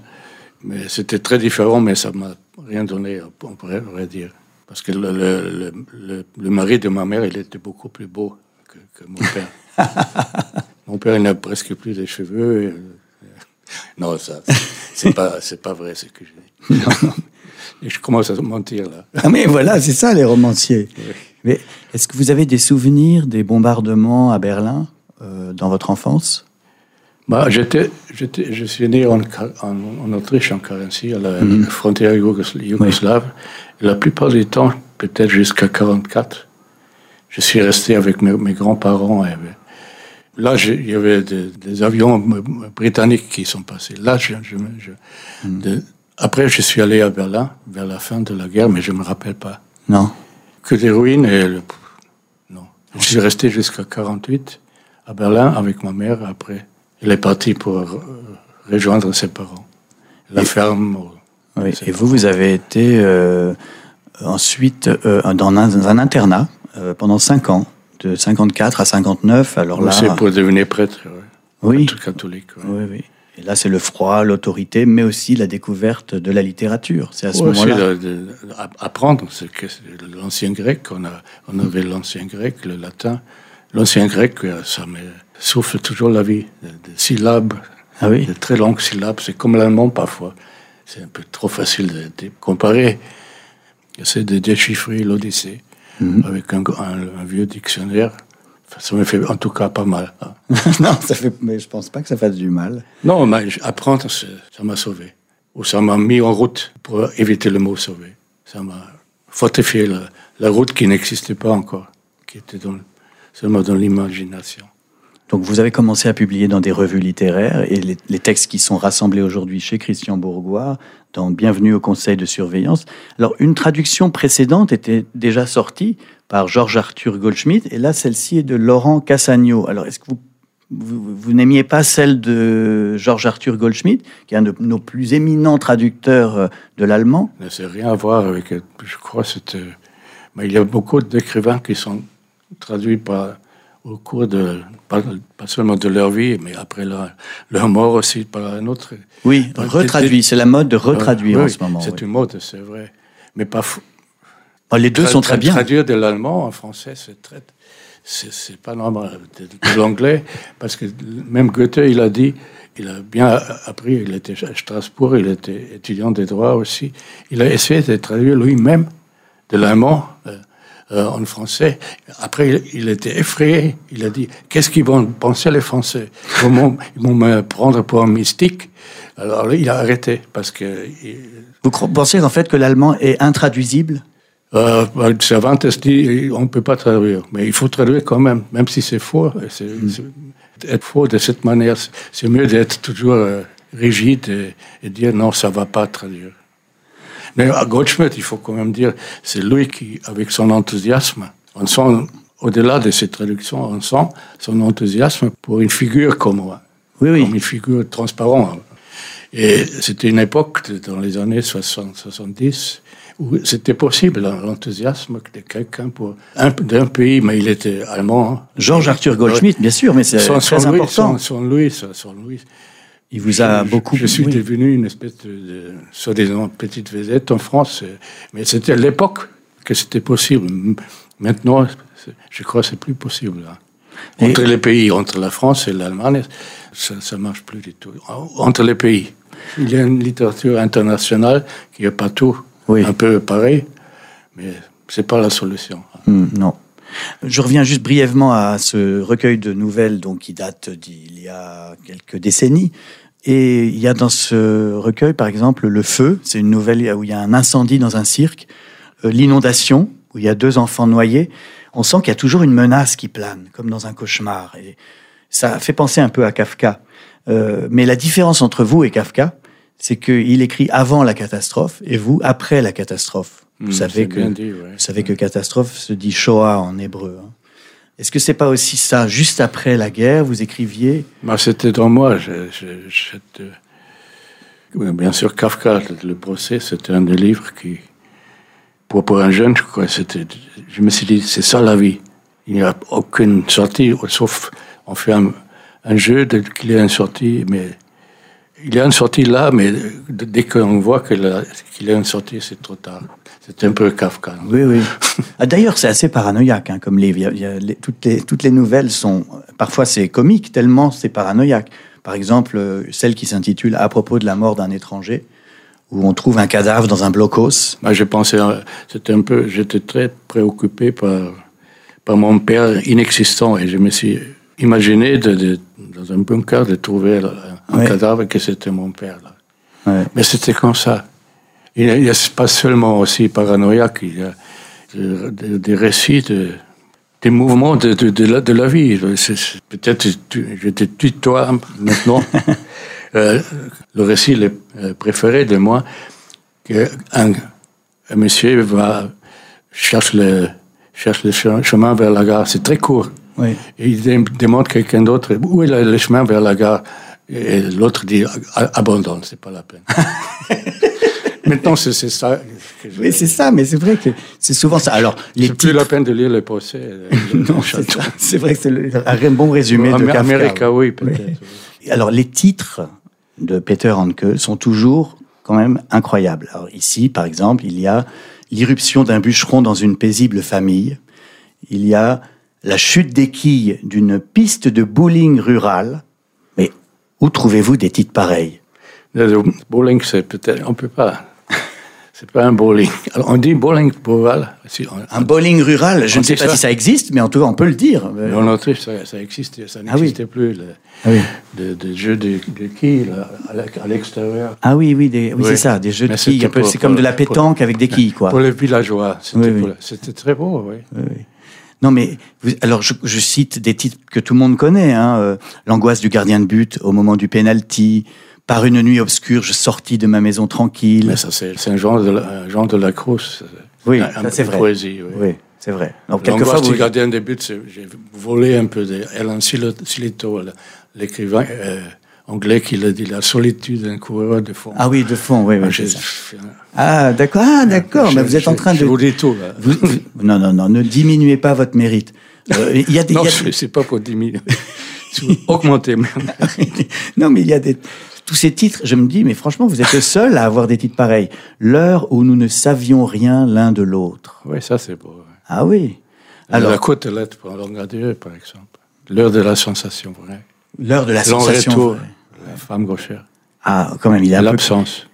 Mais c'était très différent, mais ça m'a rien donné, on pourrait, dire. Parce que le, le, le, le- le mari de ma mère, il était beaucoup plus beau que, que mon père. mon père, il n'a presque plus de cheveux. et, non, ça, c'est pas, c'est pas vrai ce que je dis. Et je commence à mentir là. Ah mais voilà, c'est ça les romanciers. Mais est-ce que vous avez des souvenirs des bombardements à Berlin euh, dans votre enfance? Bah, j'étais, j'étais, je suis né en, en, en Autriche, en Carency, à la Mhm. frontière yougos- yougoslave. La plupart du temps, peut-être jusqu'à 44, je suis resté avec mes, mes grands-parents. Et, là, il y avait des, des avions britanniques qui sont passés. Là, je, je me- je- Mhm. de- après, je suis allé à Berlin vers la fin de la guerre, mais je ne me rappelle pas. Non. Que des ruines et le- non. Je suis resté jusqu'à 48 à Berlin avec ma mère. Après, elle est partie pour euh, rejoindre ses parents. La ferme. euh, Oui. Et vous, vous avez été euh, ensuite euh, dans, un, dans un internat euh, pendant 5 ans, de 54 à 59. Alors là, C'est pour devenir prêtre. oui, Prêtre catholique. ouais. oui, oui. Et là, c'est le froid, l'autorité, mais aussi la découverte de la littérature. C'est à ce moment-là. apprendre ce que l'ancien grec. On, a, on avait l'ancien grec, le latin. L'ancien grec, ça me souffle toujours la vie. De, de syllabes, Ah oui. de très longues syllabes. C'est comme l'allemand parfois. C'est un peu trop facile de, de comparer. J'essaie de déchiffrer l'Odyssée Mhm. avec un, un- un vieux dictionnaire. Enfin, ça me fait en tout cas pas mal. hein. non, ça fait, mais je pense pas que ça fasse du mal. Non, mais apprendre, ça m'a sauvé. Ou ça m'a mis en route pour éviter le mot sauver. Ça m'a fortifié la, la route qui n'existait pas encore, qui était dans, seulement dans l'imagination. Donc vous avez commencé à publier dans des revues littéraires et les, textes qui sont rassemblés aujourd'hui chez Christian Bourgois dans Bienvenue au Conseil de surveillance. Alors une traduction précédente était déjà sortie par Georges Arthur Goldschmidt et là celle-ci est de Laurent Cassagno. Alors est-ce que vous, n'aimiez pas celle de Georges Arthur Goldschmidt, qui est un de nos plus éminents traducteurs euh, de l'allemand? Ça n'a rien à voir avec, euh, je crois, c'était. Mais il y a beaucoup d'écrivains qui sont traduits par, au cours de, pas, pas seulement de leur vie, mais après leur, leur mort aussi par un autre. Oui, retraduit. C'est la mode de retraduire Oui, en ce moment. C'est oui. une mode, c'est vrai. Mais pas fou- Oh, les deux Tra- sont très bien. Traduire de l'allemand en français, c'est très, c'est, c'est pas normal. De, de l'anglais, parce que même Goethe, il a dit, il a bien appris, il était à Strasbourg, il était étudiant des droits aussi. Il a essayé de traduire lui-même de l'allemand euh, euh, en français. Après, il, était effrayé. Il a dit, qu'est-ce qu'ils vont penser les Français? Ils vont, m'en- ils vont me prendre pour un mystique? Alors il a arrêté parce que il- Vous pensez en fait que l'allemand est intraduisible? Euh, bah, Cervantes dit on ne peut pas traduire, mais il faut traduire quand même, même si c'est faux. C'est, c'est- être faux de cette manière, c'est- c'est mieux d'être toujours euh, rigide et, et dire non, ça ne va pas traduire. Mais à Goldschmidt, il faut quand même dire, c'est lui qui, avec son enthousiasme, on sent, au-delà de ses traductions, on sent son enthousiasme pour une figure comme moi, Oui, oui. comme une figure transparente. Et c'était une époque, dans les années 60, 70, où c'était possible, hein, l'enthousiasme de quelqu'un pour un, d'un pays, mais il était allemand. hein. Georges Arthur Goldschmidt, bien sûr, mais c'est Sans, très sans important. sans, sans lui, sans- lui. Il vous a Je- beaucoup. Je suis oui. devenu une espèce de, de soi-disant petite vedette en France, euh, mais c'était à l'époque que c'était possible. Maintenant, je crois que c'est plus possible. hein. Et- Entre les pays, entre la France et l'Allemagne, ça ne marche plus du tout. Entre les pays. Il y a une littérature internationale qui est partout Oui. un peu pareil, mais c'est pas la solution. Hmm, non. Je reviens juste brièvement à ce recueil de nouvelles donc, qui date d'il y a quelques décennies. Et il y a dans ce recueil, par exemple, Le Feu, c'est une nouvelle où il y a un incendie dans un cirque, euh, L'inondation, où il y a deux enfants noyés. On sent qu'il y a toujours une menace qui plane, comme dans un cauchemar. Et ça fait penser un peu à Kafka. Euh, mais la différence entre vous et Kafka, c'est qu'il écrit avant la catastrophe et vous après la catastrophe. Vous Hmm, savez que bien dit, ouais. vous savez que catastrophe se dit Shoah en hébreu. hein. Est-ce que c'est pas aussi ça Juste après la guerre, vous écriviez Bah, c'était dans moi. Oui, Bien sûr, Kafka, le procès, c'était un des livres qui, pour, un jeune, je crois, je me suis dit, c'est ça la vie. Il n'y a aucune sortie, sauf on fait un, un jeu qu'il y a une sortie, mais il y a une sortie là, mais dès qu'on voit qu'il y a une sortie, c'est trop tard. C'est un peu Kafka. Oui, oui. Ah, D'ailleurs, c'est assez paranoïaque hein, comme livre. Il y a- il y a les- toutes, les, toutes les nouvelles sont. Parfois, c'est comique, tellement c'est paranoïaque. Par exemple, euh, celle qui s'intitule À propos de la mort d'un étranger, où on trouve un cadavre dans un blocos. Moi, je pensais, c'était un peu, j'étais très préoccupé par, par mon père inexistant et je me suis imaginé de, de- dans un bunker de trouver un Ouais. cadavre que c'était mon père. Là. Ouais. Mais c'était comme ça? Il n'y a, pas seulement aussi paranoïaque, il y a euh, des, des récits de, des mouvements de, de, de la, de la vie. C'est- Peut-être je te tutoie maintenant. Euh, le récit le euh, préféré de moi, qu'un un monsieur va cherche le, cherche le che- chemin vers la gare. C'est très court. Oui. Et il demande à quelqu'un d'autre où est le chemin vers la gare? Et l'autre dit abandonne, c'est pas la peine. Maintenant, c'est ça. Oui, c'est ça, mais c'est vrai que c'est souvent ça. Alors, les c'est plus la peine de lire le procès. euh, Non, c'est château. ça. C'est vrai que c'est le- un bon résumé de Kafka. America, oui, peut-être. Alors, les titres de Peter Handke sont toujours quand même incroyables. Alors, ici, par exemple, il y a l'irruption d'un bûcheron dans une paisible famille. Il y a la chute des quilles d'une piste de bowling rurale. Mais où trouvez-vous des titres pareils? Le bowling, c'est peut-être. On peut pas. C'est pas un bowling. Alors, on dit bowling rural. Si, on- Un bowling rural, je ne sais pas ça. si ça existe, mais en tout cas, on peut le dire. Mais en Autriche, ça, ça existait, ça Ah oui. n'existait plus. Le, Ah oui. de, de jeu de, de quilles à l'extérieur. Ah oui, oui, oui, Oui. c'est ça, des jeux de quilles. C'est comme de la pour- pétanque avec des quilles, quoi. Pour les villageois, c'était très beau, oui. Non, mais vous- alors je, je cite des titres que tout le monde connaît. Hein, euh, L'angoisse du gardien de but au moment du penalty. Par une nuit obscure, je sortis de ma maison tranquille. Mais ça, c'est un genre de, la- genre de la. Oui, ça, un peu c'est vrai. poésie, oui. Oui, c'est vrai. Donc quelquefois, vous... du gardien de but, c'est- j'ai volé un peu de Alan Sil- Silito, l'écrivain euh, anglais qui l'a dit, la solitude d'un coureur de fond. ah oui, de fond, oui, oui. Ah, Ah d'accord, ah d'accord. Mais vous êtes en train Je de. vous dis tout. là. vous- Non, non, non, ne diminuez pas votre mérite. Euh, Il y a des. non, a c'est des- pas pour diminuer. Augmenter même. non, mais il y a des. Tous ces titres, je me dis, mais franchement, vous êtes le seul à avoir des titres pareils. L'heure où nous ne savions rien l'un de l'autre. Oui, ça c'est beau. ouais. Ah oui. Alors, la côte lettre pour Longardieu, par exemple. L'heure de la sensation, vrai. l'heure de la sensation. retour, la femme gauchère. Ah, quand même, il peu- L'absence.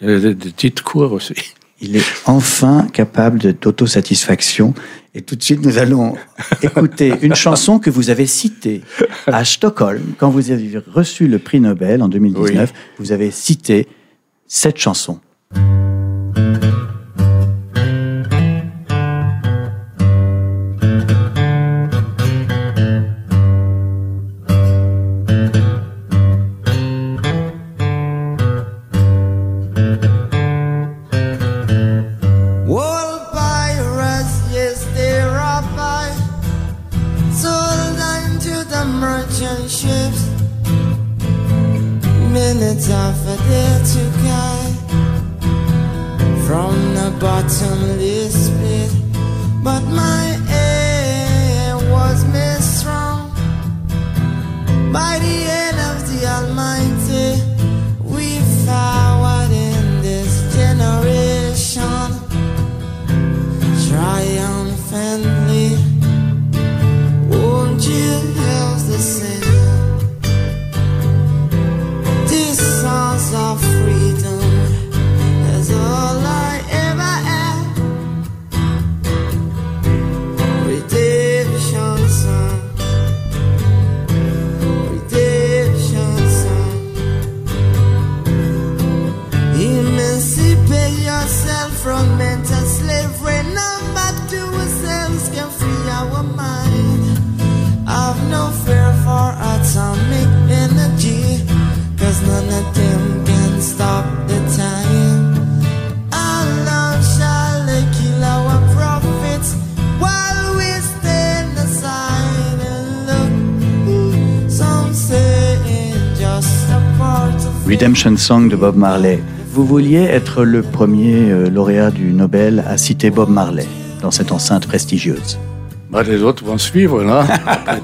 Il y a des, des titres courts aussi. il est enfin capable d'autosatisfaction. Et tout de suite, nous allons écouter une chanson que vous avez citée à Stockholm quand vous avez reçu le prix Nobel en 2019. Vous avez cité cette chanson. Bottomless pit, but my Redemption Song de Bob Marley. Vous vouliez être le premier euh, lauréat du Nobel à citer Bob Marley dans cette enceinte prestigieuse. Bah, les autres vont suivre, là.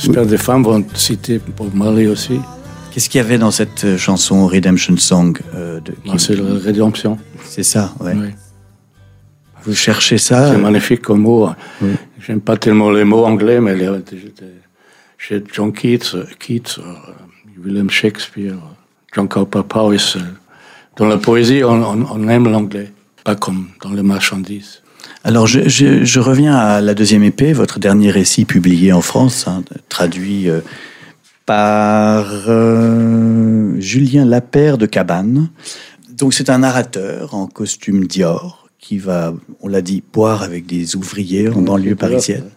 J'espère que des femmes vont citer Bob Marley aussi. Qu'est-ce qu'il y avait dans cette euh, chanson Redemption Song euh, de- Bah, c'est la rédemption. C'est ça, ouais. Oui. Vous cherchez ça C'est magnifique comme mot. Oui. J'aime pas tellement les mots anglais, mais les, chez John Keats, euh, Keats euh, William Shakespeare, John Cowper Powys. euh, Dans la poésie, on, on- on aime l'anglais, pas comme dans les marchandises. Alors, je, je- je reviens à la deuxième épée, votre dernier récit publié en France, hein, traduit euh, par euh, Julien Lapère de Cabane. Donc, c'est un narrateur en costume Dior qui va, on l'a dit, boire avec des ouvriers en banlieue parisienne.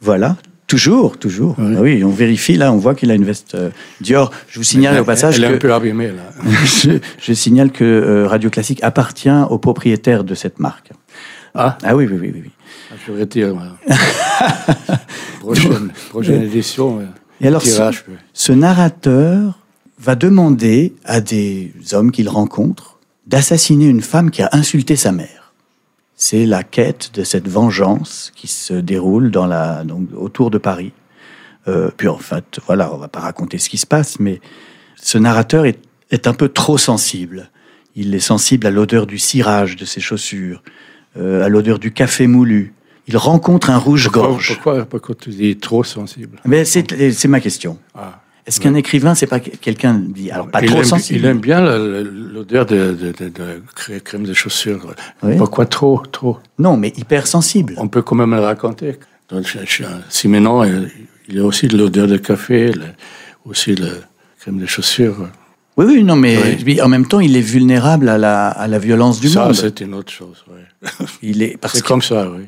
Voilà. Toujours, toujours. Oui. Ah oui, on vérifie là, on voit qu'il a une veste euh, Dior. Je vous signale au passage Elle est que un peu abîmée, là. je, je signale que euh, Radio Classique appartient au propriétaire de cette marque. Ah, Ah oui, oui, oui, oui. oui. je retire. prochaine, prochaine édition, euh, Et alors, tirage. Ce narrateur va demander à des hommes qu'il rencontre d'assassiner une femme qui a insulté sa mère. C'est la quête de cette vengeance qui se déroule dans la, donc, autour de Paris. Euh, puis en fait, voilà, on va pas raconter ce qui se passe, mais ce narrateur est, est un peu trop sensible. Il est sensible à l'odeur du cirage de ses chaussures, euh, à l'odeur du café moulu. Il rencontre un rouge-gorge. Pourquoi, pourquoi tu dis trop sensible? Mais c'est c'est ma question. Ah. Est-ce qu'un écrivain, c'est pas quelqu'un dit alors pas il, trop aime, sensible il aime bien l'odeur de, de, de, de cré- crème de chaussures. Oui. Pourquoi trop, trop Non, mais hypersensible. On peut quand même le raconter. Donc, chez- chez Simenon, il il y a aussi de l'odeur de café, le- aussi la crème de chaussures. Oui, oui, non, mais Oui. en même temps, il est vulnérable à la, à la violence du ça, monde. c'est une autre chose. ouais. Il est parce C'est que comme ça, oui.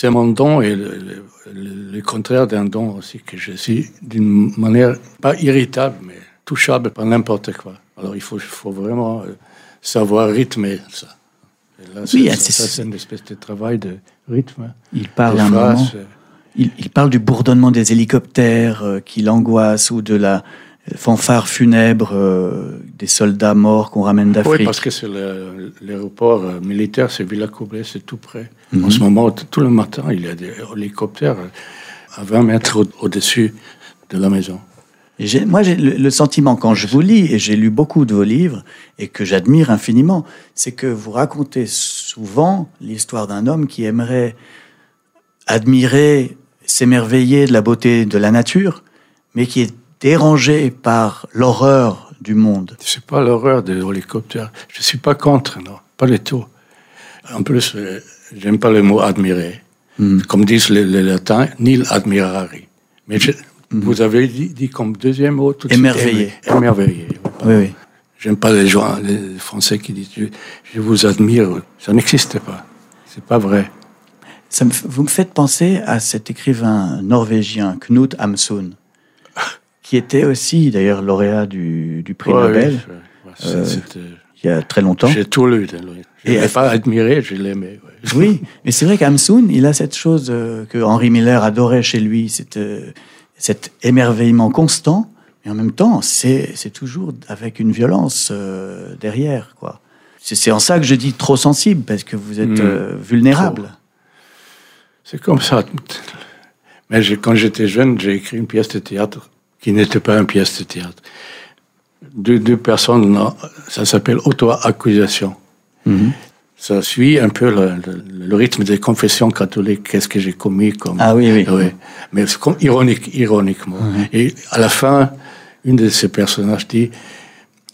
C'est mon don et le, le- le- le contraire d'un don aussi, que je suis d'une manière pas irritable, mais touchable par n'importe quoi. Alors il faut, vraiment euh, savoir rythmer ça. Et là, Oui, ça, c'est- ça, c'est une espèce de travail de rythme. il parle un moment. euh, Il, il parle du bourdonnement des hélicoptères euh, qui l'angoisse ou de la fanfare funèbre euh, des soldats morts qu'on ramène Oui, d'Afrique. parce que c'est l'aéroport euh, militaire, c'est Villacoublay, c'est tout près. Mhm. En ce moment, tout le matin, il y a des hélicoptères euh, à 20 mètres au- au-dessus de la maison. Et moi, j'ai le, le sentiment, quand je vous lis, et j'ai lu beaucoup de vos livres, et que j'admire infiniment, c'est que vous racontez souvent l'histoire d'un homme qui aimerait admirer, s'émerveiller de la beauté de la nature, mais qui est dérangé par l'horreur du monde. C'est pas l'horreur des hélicoptères. Je suis pas contre, non, pas du tout. En plus, euh, j'aime pas le mot admirer. Hmm. Comme disent les, les latins, nil admirari. Mais je- Hmm. vous avez dit, dit comme deuxième mot tout de suite, Émerveillé. émer- Émerveillé. Oui, oui. J'aime pas les gens, les Français qui disent je, je vous admire. Ça n'existe pas. C'est pas vrai. Ça me f- vous me faites penser à cet écrivain norvégien, Knut Hamsun, qui était aussi d'ailleurs lauréat du, du prix Ouais, Nobel oui, Euh, il y a très longtemps. J'ai tout lu. Je ne l'ai pas admiré, je l'aimais. ouais. Oui, mais c'est vrai qu'Hamsun, il a cette chose euh, que Henry Miller adorait chez lui, cette, euh, cet émerveillement constant, mais en même temps, c'est toujours avec une violence euh, derrière. quoi. C'est en ça que je dis trop sensible, parce que vous êtes Mm. euh, vulnérable. C'est comme ça. Mais quand j'étais jeune, j'ai écrit une pièce de théâtre qui n'était pas une pièce de théâtre. Deux, deux personnes, non, ça s'appelle auto-accusation. Mhm. Ça suit un peu le, le- le rythme des confessions catholiques. Qu'est-ce que j'ai commis comme. Ah oui, oui. Mais c'est comme ironique, ironiquement. Et à la fin, une de ces personnages dit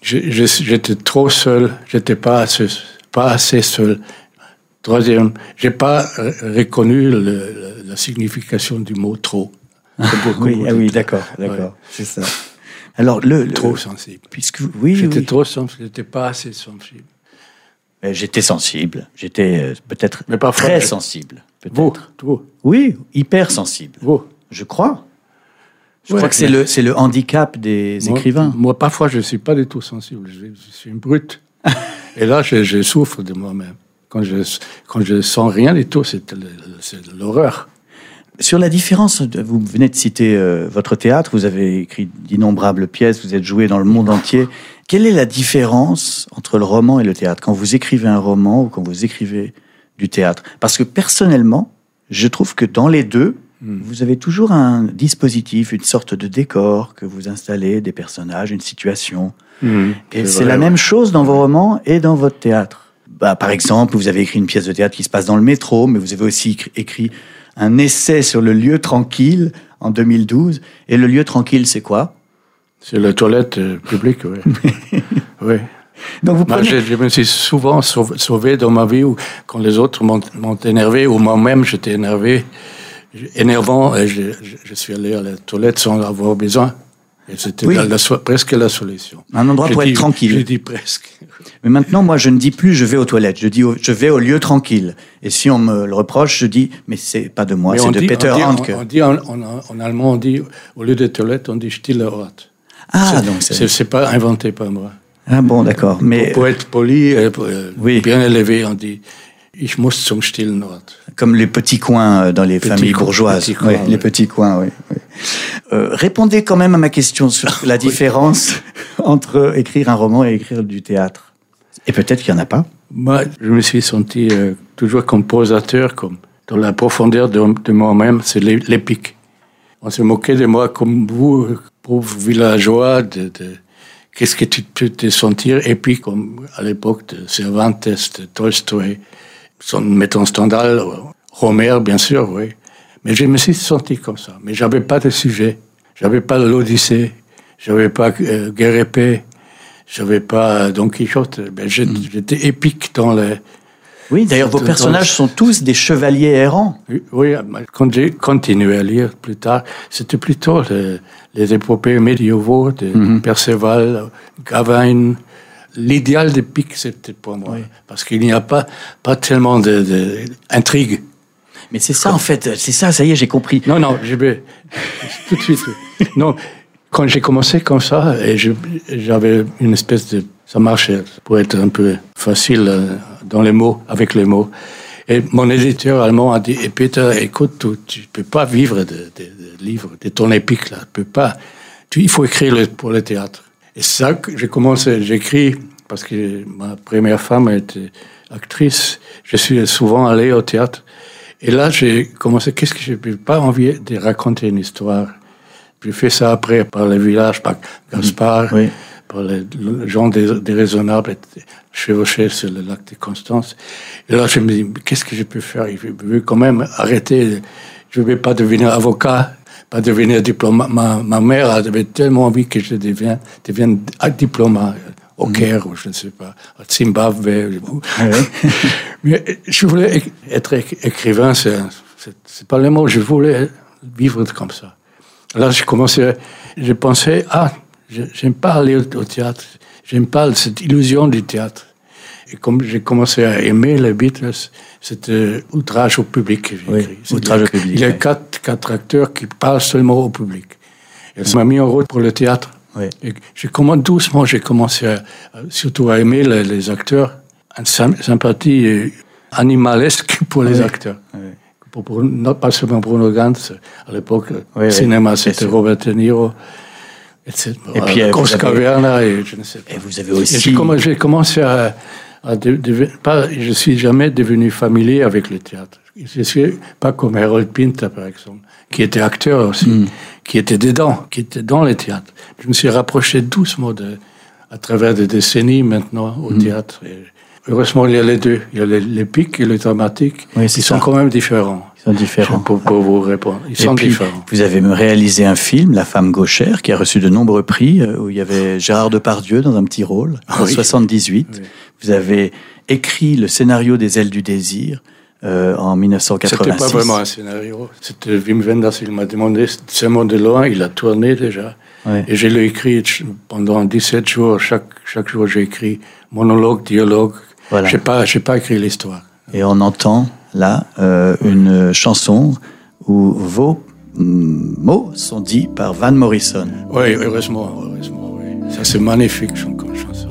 J'étais trop seul, j'étais pas assez, pas assez seul. Troisième, j'ai pas euh, reconnu le- la signification du mot trop. Beaucoup Oui, ah oui, trop. d'accord, d'accord, c'est ça. Alors, le, le- Trop sensible. puisque vous- oui, J'étais oui. trop sensible, j'étais pas assez sensible. Euh, j'étais sensible, j'étais euh, peut-être Mais parfois, très je- sensible, peut-être. Vous, vous, Oui, hyper sensible. vous. Je crois. Je Ouais, crois que c'est le, c'est le handicap des Moi- écrivains. Moi, parfois, je ne suis pas du tout sensible. Je, je suis une brute. Et là, je, je souffre de moi-même. Quand je quand je sens rien du tout, c'est le- c'est l'horreur. Sur la différence, vous venez de citer euh, votre théâtre, vous avez écrit d'innombrables pièces, vous êtes joué dans le monde entier. Quelle est la différence entre le roman et le théâtre? Quand vous écrivez un roman ou quand vous écrivez du théâtre? Parce que personnellement, je trouve que dans les deux, vous avez toujours un dispositif, une sorte de décor que vous installez, des personnages, une situation. Et c'est la ouais. même chose dans vos romans et dans votre théâtre. Bah, par exemple, vous avez écrit une pièce de théâtre qui se passe dans le métro, mais vous avez aussi écrit un essai sur le lieu tranquille en 2012. Et le lieu tranquille, c'est quoi? C'est la toilette euh, publique, oui. oui. Donc vous Moi, prenez... je, je me suis souvent sauvé, dans ma vie où, quand les autres m'ont énervé ou moi-même j'étais énervé, énervant, et je, je- je suis allé à la toilette sans avoir besoin. C'était Oui. la- la so- presque la solution. Un endroit pour être tranquille. Je dis presque. Mais maintenant, moi, je ne dis plus je vais aux toilettes. Je dis au- je vais au lieu tranquille. Et si on me le reproche, je dis mais c'est pas de moi, c'est de dit- Peter dit, Handke. On, on dit en, en- en allemand, on dit, au lieu de toilette, on dit stille Ort. Ah, C'est- donc c'est... pas inventé par moi. Ah bon, d'accord. Mais Pour être poli, euh, pour, euh, Oui. bien élevé, on dit Ich muss zum stillen Ort. Comme les petits coins euh, dans les Petits familles bourgeoises. petits coins, Oui, les petits coins, oui. oui. Euh, répondez quand même à ma question sur la différence entre écrire un roman et écrire du théâtre. Et peut-être qu'il n'y en a pas. Moi, je me suis senti euh, toujours compositeur, comme dans la profondeur de, de moi-même, c'est l'é- l'épique. On se moquait de moi comme vous, pauvre villageois, de, de- qu'est-ce que tu peux te sentir épique, comme à l'époque de Cervantes, de Tolstoï, son mettant Stendhal, euh, Homer, bien sûr, oui. Mais je me suis senti comme ça. Mais j'avais pas de sujet. J'avais pas l'Odyssée. J'avais pas euh, paix. J'avais pas Don Quichotte. Ben, j'ai- J'étais épique dans les. Oui, d'ailleurs, vos personnages sont tous des chevaliers errants. Oui, Oui, quand j'ai continué à lire plus tard, c'était plutôt les, les épopées médiévaux de Perceval, Gawain. L'idéal d'épique, c'était pour moi. Parce qu'il n'y a pas, pas tellement d'intrigue. Mais c'est ça, en fait. C'est ça, ça y est, j'ai compris. Non, non, je vais tout de suite. Non, quand j'ai commencé comme ça, et j'avais une espèce de, ça marchait pour être un peu facile euh, dans les mots, avec les mots. Et mon éditeur allemand a dit, et Peter, écoute, tu, tu peux pas vivre de, de- de livres, de ton épique là, tu peux pas. Tu, il faut écrire le- pour le théâtre. Et ça j'ai commencé, j'écris parce que ma première femme était actrice. Je suis souvent allé au théâtre. Et là, j'ai commencé, qu'est-ce que je n'ai pas envie de raconter une histoire? J'ai fait ça après par les villages, par Gaspard, Oui. par les, gens déraisonnables, chevauchés sur le lac de Constance. Et là, je me dis, qu'est-ce que je peux faire? Je veux quand même arrêter. Je ne vais pas devenir avocat, pas devenir diplomate. Ma, ma mère avait tellement envie que je devienne, devienne diplomate au Caire, ou je ne sais pas, à Zimbabwe. ou- Mais je voulais être éc- écrivain, c'est c'est- pas le mot, je voulais vivre comme ça. Là, j'ai commencé, j'ai pensé, ah, je- j'aime pas aller au, au théâtre, j'aime pas cette illusion du théâtre. Et comme j'ai commencé à aimer les Beatles, c'était outrage au public Oui, outrage au public, Il y a quatre, quatre acteurs qui parlent seulement au public. Et ça m'a mis en route pour le théâtre. Oui. Et j'ai commencé doucement, j'ai commencé à- surtout à aimer les, les acteurs, une sym- sympathie euh, animalesque pour les Oui. acteurs. Oui. Pour, pour- non pas seulement Bruno Gantz, à l'époque, le cinéma, c'était. Robert De Niro, etc. Et puis, euh, vous avez- et je ne sais pas. Et vous avez Et aussi. j'ai commencé à, de- deven- pas, je suis jamais devenu familier avec le théâtre. Je suis pas comme Harold Pinter, par exemple, qui était acteur aussi, Hmm. qui était dedans, qui était dans le théâtre. Je me suis rapproché doucement de, à travers des décennies maintenant Hmm. au théâtre. Et heureusement, il y a les deux. Il y a les- l'épique et le dramatique. Oui, Ils sont quand même différents. Sont différents. Pour, pour vous répondre. Ils Et sont puis, différents. vous avez réalisé un film, La femme gauchère, qui a reçu de nombreux prix, euh, où il y avait Gérard Depardieu dans un petit rôle, en oui. 78. Oui. Vous avez écrit le scénario des Ailes du désir euh, en 1986. C'était pas vraiment un scénario. C'était Wim Wenders, il m'a demandé de loin, il a tourné déjà. Ouais. Et je l'ai écrit pendant 17 jours. Chaque, chaque jour, j'ai écrit monologue, dialogue. Voilà. Je n'ai pas, pas écrit l'histoire. Et on entend là euh, une chanson où vos mm, mots sont dits par Van Morrison. Oui, heureusement, heureusement, oui. Ça, c'est magnifique comme chanson.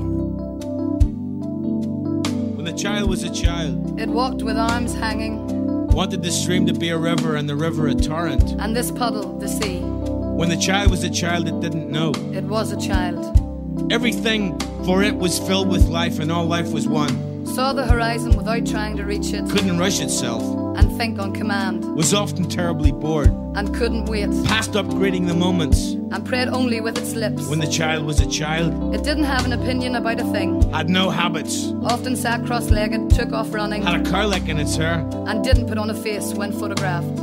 When the child was a child, It walked with arms hanging, wanted the stream to be a river and the river a torrent. and this puddle, the sea. When the child was a child it didn't know. It was a child. Everything for it was filled with life and all life was one. Saw the horizon without trying to reach it, Couldn't rush itself. and think on command, Was often terribly bored. and couldn't wait, Past upgrading the moments. and prayed only with its lips. When the child was a child. It didn't have an opinion about a thing, Had no habits. often sat cross legged, took off running, Had a cowlick in its hair. and didn't put on a face when photographed.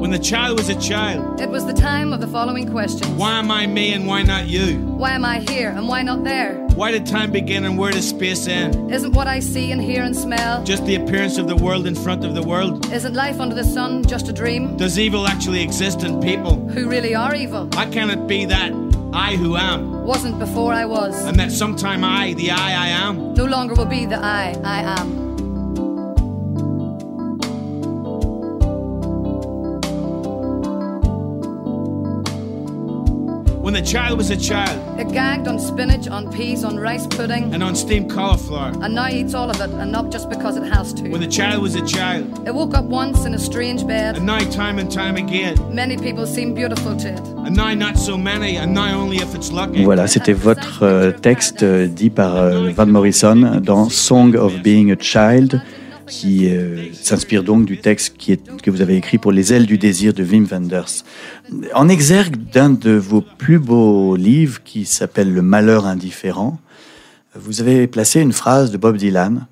When the child was a child. It was the time of the following questions Why am I me and why not you? Why am I here, and why not there? Why did time begin and where does space end? Isn't what I see and hear and smell? Just the appearance of the world in front of the world? Isn't life under the sun just a dream? Does evil actually exist in people? Who really are evil? Can't it be that I who am, Wasn't before I was. and that sometime I, the I I am? No longer will be the I I am. When the child was a child It gagged on spinach, on peas, on rice pudding, and on steamed cauliflower. and now eats all of it, and not just because it has to. When the child was a child, It woke up once in a strange bed. and now time and time again, Many people seem beautiful to it. and now not so many, and now only if it's lucky. Voilà, c'était votre euh, texte euh, dit par euh, Van Morrison dans Song of Being a Child, qui euh, s'inspire donc du texte qui est, que vous avez écrit pour Les ailes du désir de Wim Wenders. En exergue d'un de vos plus beaux livres qui s'appelle Le malheur indifférent, vous avez placé une phrase de Bob Dylan.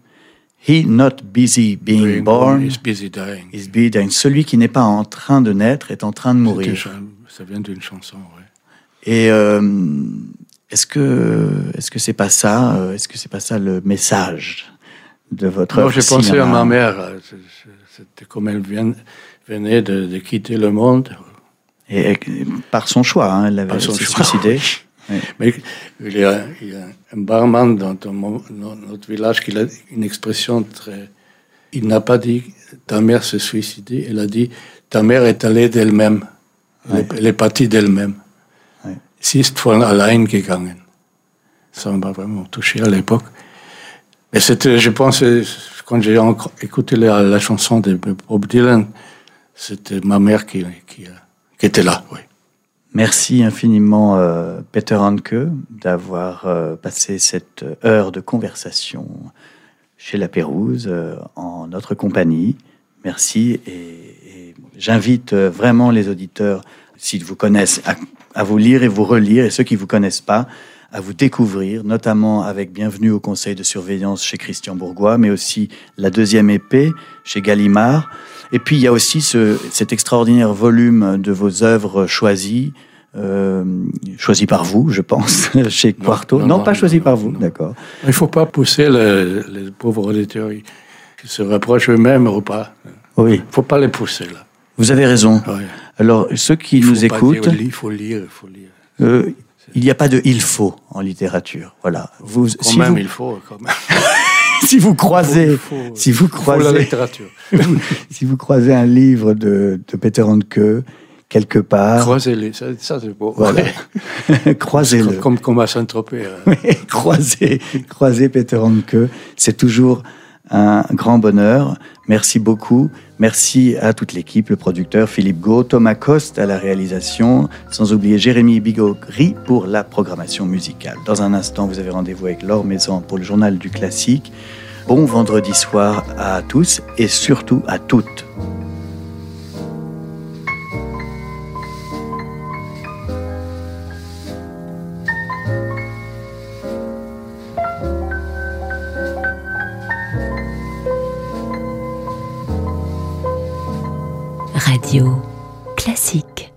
He not busy being Being born is busy dying. is busy dying. Celui qui n'est pas en train de naître est en train de mourir. Ça vient d'une chanson, ouais. Et euh, est-ce que est-ce que c'est pas ça euh, Est-ce que c'est pas ça le message? De votre Moi, j'ai pensé à ma mère. C'était comme elle vient, venait de, de quitter le monde. Et, et par son choix, hein, elle avait choix, suicidée. Mais il y, a, il y a un barman dans, notre village qui a une expression très. Il n'a pas dit ta mère s'est suicidée, il a dit ta mère est allée d'elle-même. Elle, est- elle est partie d'elle-même. Ouais. Sie ist von allein gegangen. Ça m'a vraiment touché à l'époque. Mais c'était, je pense, quand j'ai écouté la, chanson de Bob Dylan, c'était ma mère qui, était là. Merci infiniment, euh, Peter Hanke, d'avoir euh, passé cette heure de conversation chez La Pérouse euh, en notre compagnie. Merci et, j'invite vraiment les auditeurs, s'ils vous connaissent, à, à vous lire et vous relire, et ceux qui ne vous connaissent pas, à vous découvrir, notamment avec Bienvenue au Conseil de surveillance chez Christian Bourgois, mais aussi la deuxième épée chez Gallimard. Et puis il y a aussi ce, cet extraordinaire volume de vos œuvres choisies, euh, choisies par vous, je pense, chez Quarto. Non, non, pas non, choisies par vous, d'accord. Il ne faut pas pousser le- les pauvres auditeurs qui se rapprochent eux-mêmes ou pas. Oui, Il ne faut pas les pousser là. vous avez raison. Ouais. Alors ceux qui Il faut nous pas écoutent, dire, Il faut lire, il faut lire. euh, il n'y a pas de il faut en littérature. Voilà. Vous, Quand si, même, vous, il faut. Quand même. si vous croisez, Il faut- si vous faut la croisez, littérature. si vous croisez un livre de, de Peter Handke quelque part, Croisez-les, ça, ça, c'est beau. voilà, croisez-le. Comme, comme, à Saint-Tropez. hein. croiser, croiser Peter Handke, c'est toujours un grand bonheur. Merci beaucoup. Merci à toute l'équipe, le producteur Philippe Gau, Thomas Coste à la réalisation, sans oublier Jérémy Bigogri pour la programmation musicale. Dans un instant, vous avez rendez-vous avec Laure Maison pour le journal du classique. Bon vendredi soir à tous et surtout à toutes. Classique.